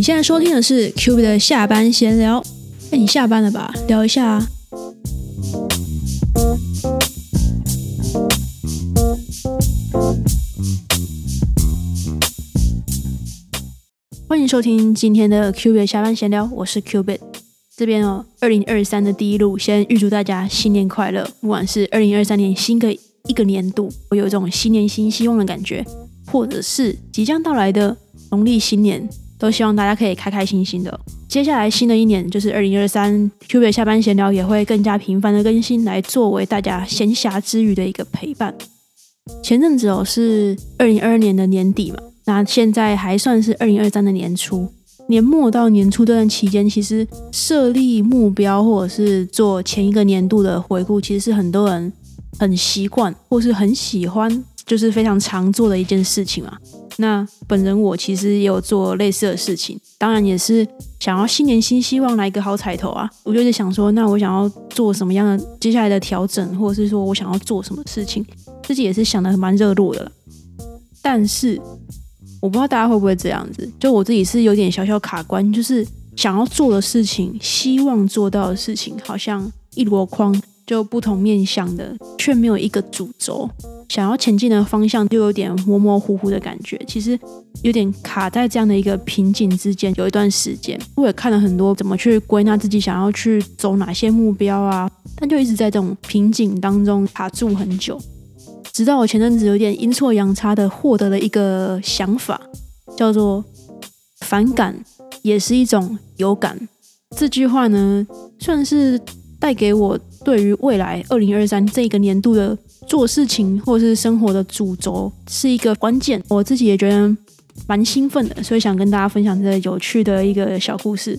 你现在收听的是 Q B 的下班闲聊。哎，你下班了吧？聊一下啊。欢迎收听今天的 Q B 下班闲聊，我是 Qbit。这边哦，二零二三的第一路，先预祝大家新年快乐。不管是二零二三年新的一个年度，我有一种新年新希望的感觉，或者是即将到来的农历新年。都希望大家可以开开心心的。接下来新的一年就是二零二三，Q 月下班闲聊也会更加频繁的更新，来作为大家闲暇之余的一个陪伴。前阵子哦是二零二二年的年底嘛，那现在还算是二零二三的年初，年末到年初这段期间，其实设立目标或者是做前一个年度的回顾，其实是很多人很习惯或是很喜欢，就是非常常做的一件事情嘛。那本人我其实也有做类似的事情，当然也是想要新年新希望来一个好彩头啊！我就是想说，那我想要做什么样的接下来的调整，或者是说我想要做什么事情，自己也是想的蛮热络的了。但是我不知道大家会不会这样子，就我自己是有点小小卡关，就是想要做的事情，希望做到的事情，好像一箩筐，就不同面向的，却没有一个主轴。想要前进的方向就有点模模糊糊的感觉，其实有点卡在这样的一个瓶颈之间。有一段时间，我也看了很多怎么去归纳自己想要去走哪些目标啊，但就一直在这种瓶颈当中卡住很久。直到我前阵子有点阴错阳差的获得了一个想法，叫做“反感也是一种有感”。这句话呢，算是带给我对于未来二零二三这个年度的。做事情或是生活的主轴是一个关键，我自己也觉得蛮兴奋的，所以想跟大家分享这个有趣的一个小故事。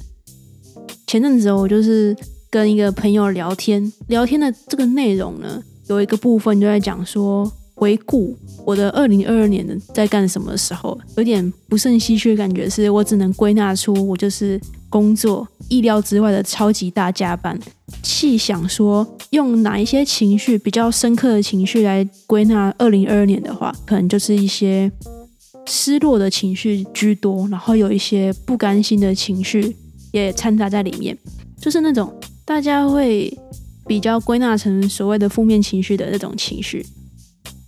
前阵子我就是跟一个朋友聊天，聊天的这个内容呢，有一个部分就在讲说回顾我的二零二二年在干什么的时候，有点不胜唏嘘的感觉，是我只能归纳出我就是工作意料之外的超级大加班。细想说，用哪一些情绪比较深刻的情绪来归纳二零二二年的话，可能就是一些失落的情绪居多，然后有一些不甘心的情绪也掺杂在里面，就是那种大家会比较归纳成所谓的负面情绪的那种情绪。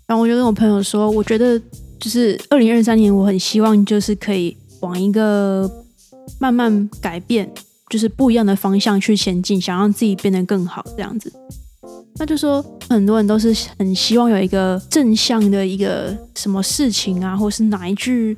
然后我就跟我朋友说，我觉得就是二零二三年，我很希望就是可以往一个慢慢改变。就是不一样的方向去前进，想让自己变得更好，这样子。那就说很多人都是很希望有一个正向的一个什么事情啊，或是哪一句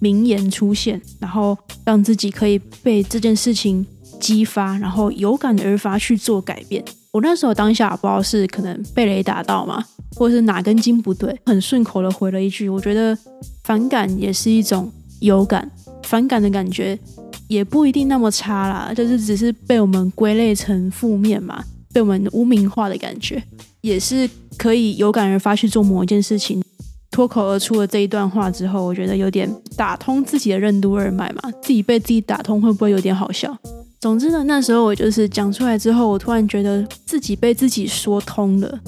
名言出现，然后让自己可以被这件事情激发，然后有感而发去做改变。我那时候当下不知道是可能被雷打到嘛，或者是哪根筋不对，很顺口的回了一句：“我觉得反感也是一种有感，反感的感觉。”也不一定那么差啦，就是只是被我们归类成负面嘛，被我们污名化的感觉，也是可以有感而发去做某一件事情。脱口而出的这一段话之后，我觉得有点打通自己的任督二脉嘛，自己被自己打通会不会有点好笑？总之呢，那时候我就是讲出来之后，我突然觉得自己被自己说通了。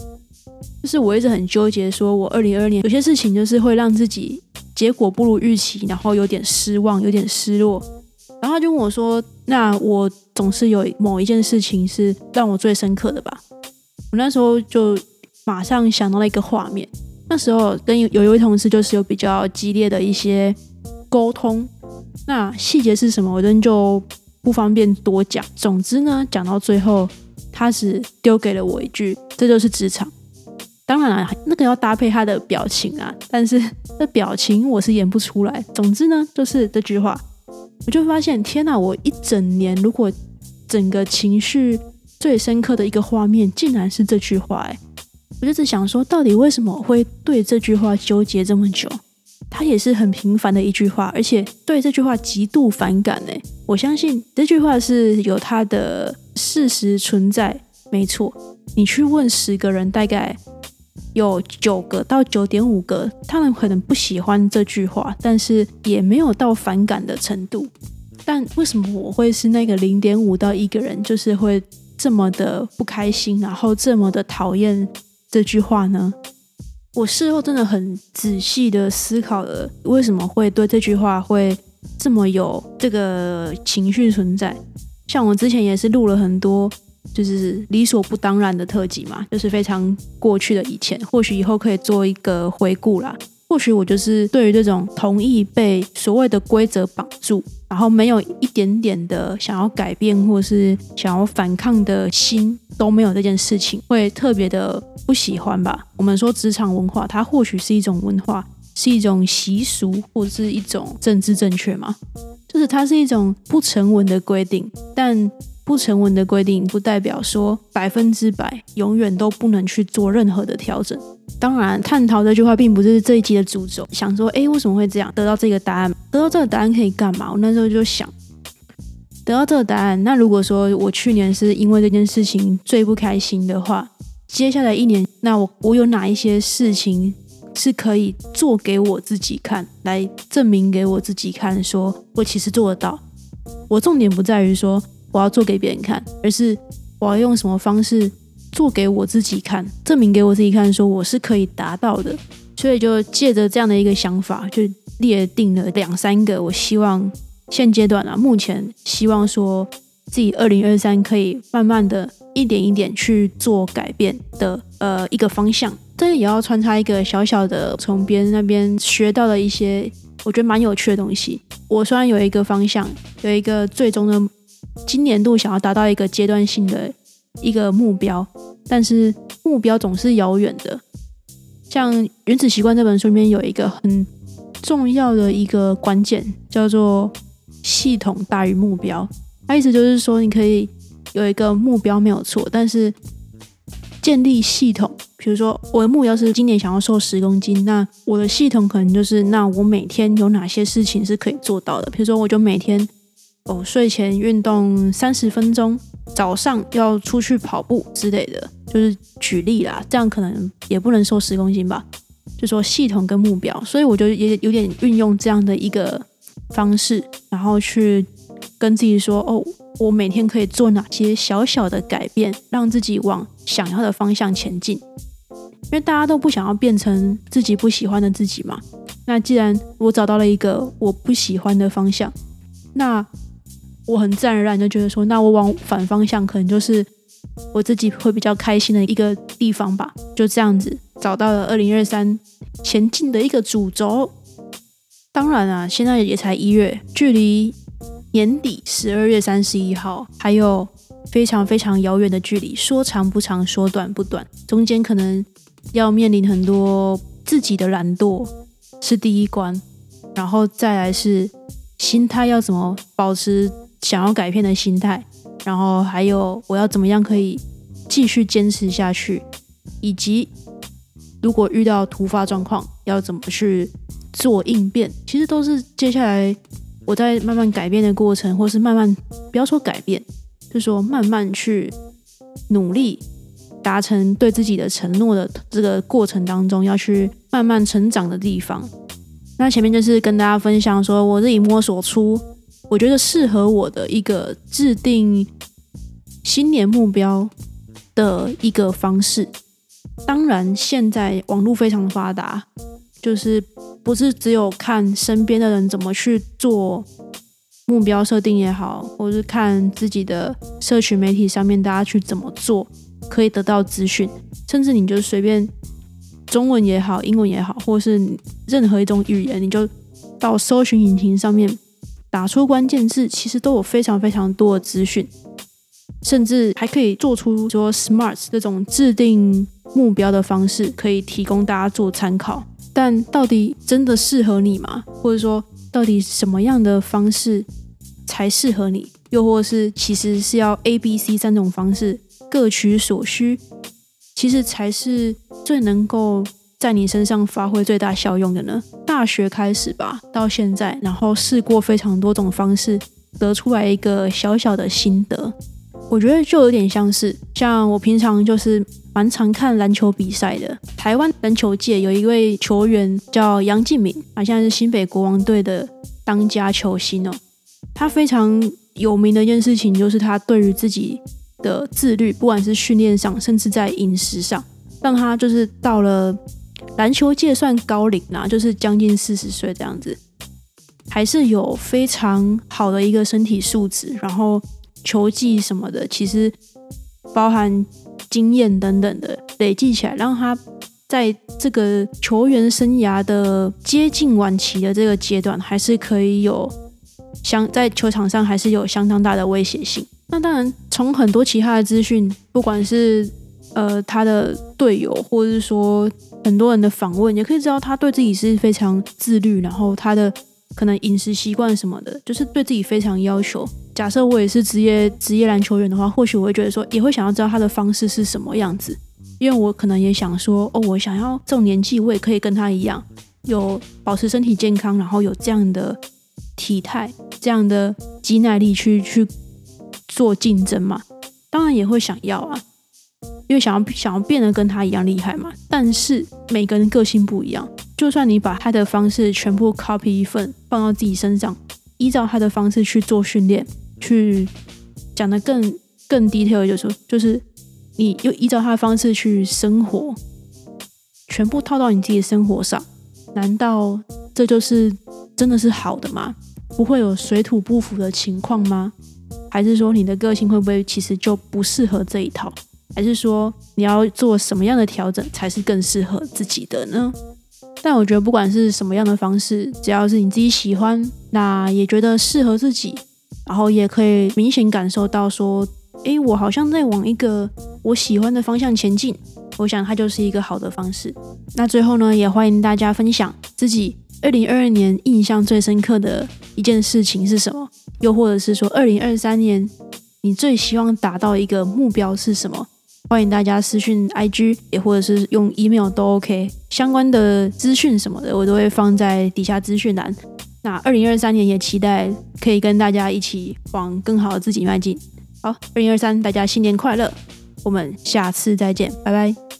就是我一直很纠结，说我二零二二年有些事情就是会让自己结果不如预期，然后有点失望，有点失落。然后他就问我说：“那我总是有某一件事情是让我最深刻的吧？”我那时候就马上想到了一个画面。那时候跟有一位同事就是有比较激烈的一些沟通，那细节是什么，我真就不方便多讲。总之呢，讲到最后，他只丢给了我一句：“这就是职场。”当然了，那个要搭配他的表情啊，但是这表情我是演不出来。总之呢，就是这句话。我就发现，天哪！我一整年，如果整个情绪最深刻的一个画面，竟然是这句话。哎，我就只想说，到底为什么会对这句话纠结这么久？它也是很平凡的一句话，而且对这句话极度反感。哎，我相信这句话是有它的事实存在，没错。你去问十个人，大概。有九个到九点五个，他们可能不喜欢这句话，但是也没有到反感的程度。但为什么我会是那个零点五到一个人，就是会这么的不开心，然后这么的讨厌这句话呢？我事后真的很仔细的思考了，为什么会对这句话会这么有这个情绪存在。像我之前也是录了很多，就是理所不当然的特辑嘛，就是非常过去的以前，或许以后可以做一个回顾啦。或许我就是对于这种同意被所谓的规则绑住，然后没有一点点的想要改变或是想要反抗的心都没有这件事情，会特别的不喜欢吧。我们说职场文化，它或许是一种文化，是一种习俗，或者是一种政治正确嘛？就是它是一种不成文的规定，但不成文的规定不代表说百分之百永远都不能去做任何的调整。当然，探讨这句话并不是这一集的主轴。想说，哎，为什么会这样？得到这个答案，得到这个答案可以干嘛？我那时候就想，得到这个答案。那如果说我去年是因为这件事情最不开心的话，接下来一年，那我我有哪一些事情是可以做给我自己看，来证明给我自己看，说我其实做得到。我重点不在于说我要做给别人看，而是我要用什么方式。做给我自己看，证明给我自己看，说我是可以达到的。所以就借着这样的一个想法，就列定了两三个。我希望现阶段啊，目前希望说自己二零二三可以慢慢的一点一点去做改变的呃一个方向。这里也要穿插一个小小的从别人那边学到的一些我觉得蛮有趣的东西。我虽然有一个方向，有一个最终的今年度想要达到一个阶段性的。一个目标，但是目标总是遥远的。像《原子习惯》这本书里面有一个很重要的一个关键，叫做系统大于目标。它意思就是说，你可以有一个目标没有错，但是建立系统，比如说我的目标是今年想要瘦十公斤，那我的系统可能就是，那我每天有哪些事情是可以做到的？比如说，我就每天哦睡前运动三十分钟。早上要出去跑步之类的，就是举例啦，这样可能也不能瘦十公斤吧。就说系统跟目标，所以我就也有点运用这样的一个方式，然后去跟自己说：哦，我每天可以做哪些小小的改变，让自己往想要的方向前进。因为大家都不想要变成自己不喜欢的自己嘛。那既然我找到了一个我不喜欢的方向，那。我很自然而然就觉得说，那我往反方向可能就是我自己会比较开心的一个地方吧。就这样子找到了二零二三前进的一个主轴。当然啊，现在也才一月，距离年底十二月三十一号还有非常非常遥远的距离。说长不长，说短不短，中间可能要面临很多自己的懒惰是第一关，然后再来是心态要怎么保持。想要改变的心态，然后还有我要怎么样可以继续坚持下去，以及如果遇到突发状况要怎么去做应变，其实都是接下来我在慢慢改变的过程，或是慢慢不要说改变，就说慢慢去努力达成对自己的承诺的这个过程当中，要去慢慢成长的地方。那前面就是跟大家分享说我自己摸索出。我觉得适合我的一个制定新年目标的一个方式。当然，现在网络非常发达，就是不是只有看身边的人怎么去做目标设定也好，或是看自己的社群媒体上面大家去怎么做，可以得到资讯。甚至你就随便中文也好，英文也好，或是任何一种语言，你就到搜寻引擎上面。打出关键字，其实都有非常非常多的资讯，甚至还可以做出说 SMART 这种制定目标的方式，可以提供大家做参考。但到底真的适合你吗？或者说，到底什么样的方式才适合你？又或是其实是要 A、B、C 三种方式各取所需，其实才是最能够。在你身上发挥最大效用的呢？大学开始吧，到现在，然后试过非常多种方式，得出来一个小小的心得。我觉得就有点像是，像我平常就是蛮常看篮球比赛的。台湾篮球界有一位球员叫杨敬敏，啊现在是新北国王队的当家球星哦。他非常有名的一件事情就是他对于自己的自律，不管是训练上，甚至在饮食上，让他就是到了。篮球界算高龄啦，就是将近四十岁这样子。还是有非常好的一个身体素质，然后球技什么的，其实包含经验等等的累积起来，让他在这个球员生涯的接近晚期的这个阶段，还是可以有相在球场上还是有相当大的威胁性。那当然，从很多其他的资讯，不管是呃他的队友，或者是说很多人的访问，也可以知道他对自己是非常自律，然后他的可能饮食习惯什么的，就是对自己非常要求。假设我也是职业职业篮球员的话，或许我会觉得说，也会想要知道他的方式是什么样子，因为我可能也想说，哦，我想要这种年纪，我也可以跟他一样，有保持身体健康，然后有这样的体态，这样的肌耐力去去。做竞争嘛，当然也会想要啊，因为想要想要变得跟他一样厉害嘛。但是每个人个性不一样，就算你把他的方式全部 copy 一份放到自己身上，依照他的方式去做训练，去讲的更更 detail，就是，就是你又依照他的方式去生活，全部套到你自己的生活上，难道这就是真的是好的吗？不会有水土不服的情况吗？还是说你的个性会不会其实就不适合这一套？还是说你要做什么样的调整才是更适合自己的呢？但我觉得不管是什么样的方式，只要是你自己喜欢，那也觉得适合自己，然后也可以明显感受到说，诶，我好像在往一个我喜欢的方向前进。我想它就是一个好的方式。那最后呢，也欢迎大家分享自己二零二二年印象最深刻的一件事情是什么。又或者是说，二零二三年你最希望达到一个目标是什么？欢迎大家私讯 IG，也或者是用 email 都 OK。相关的资讯什么的，我都会放在底下资讯栏。那二零二三年也期待可以跟大家一起往更好的自己迈进。好，二零二三大家新年快乐！我们下次再见，拜拜。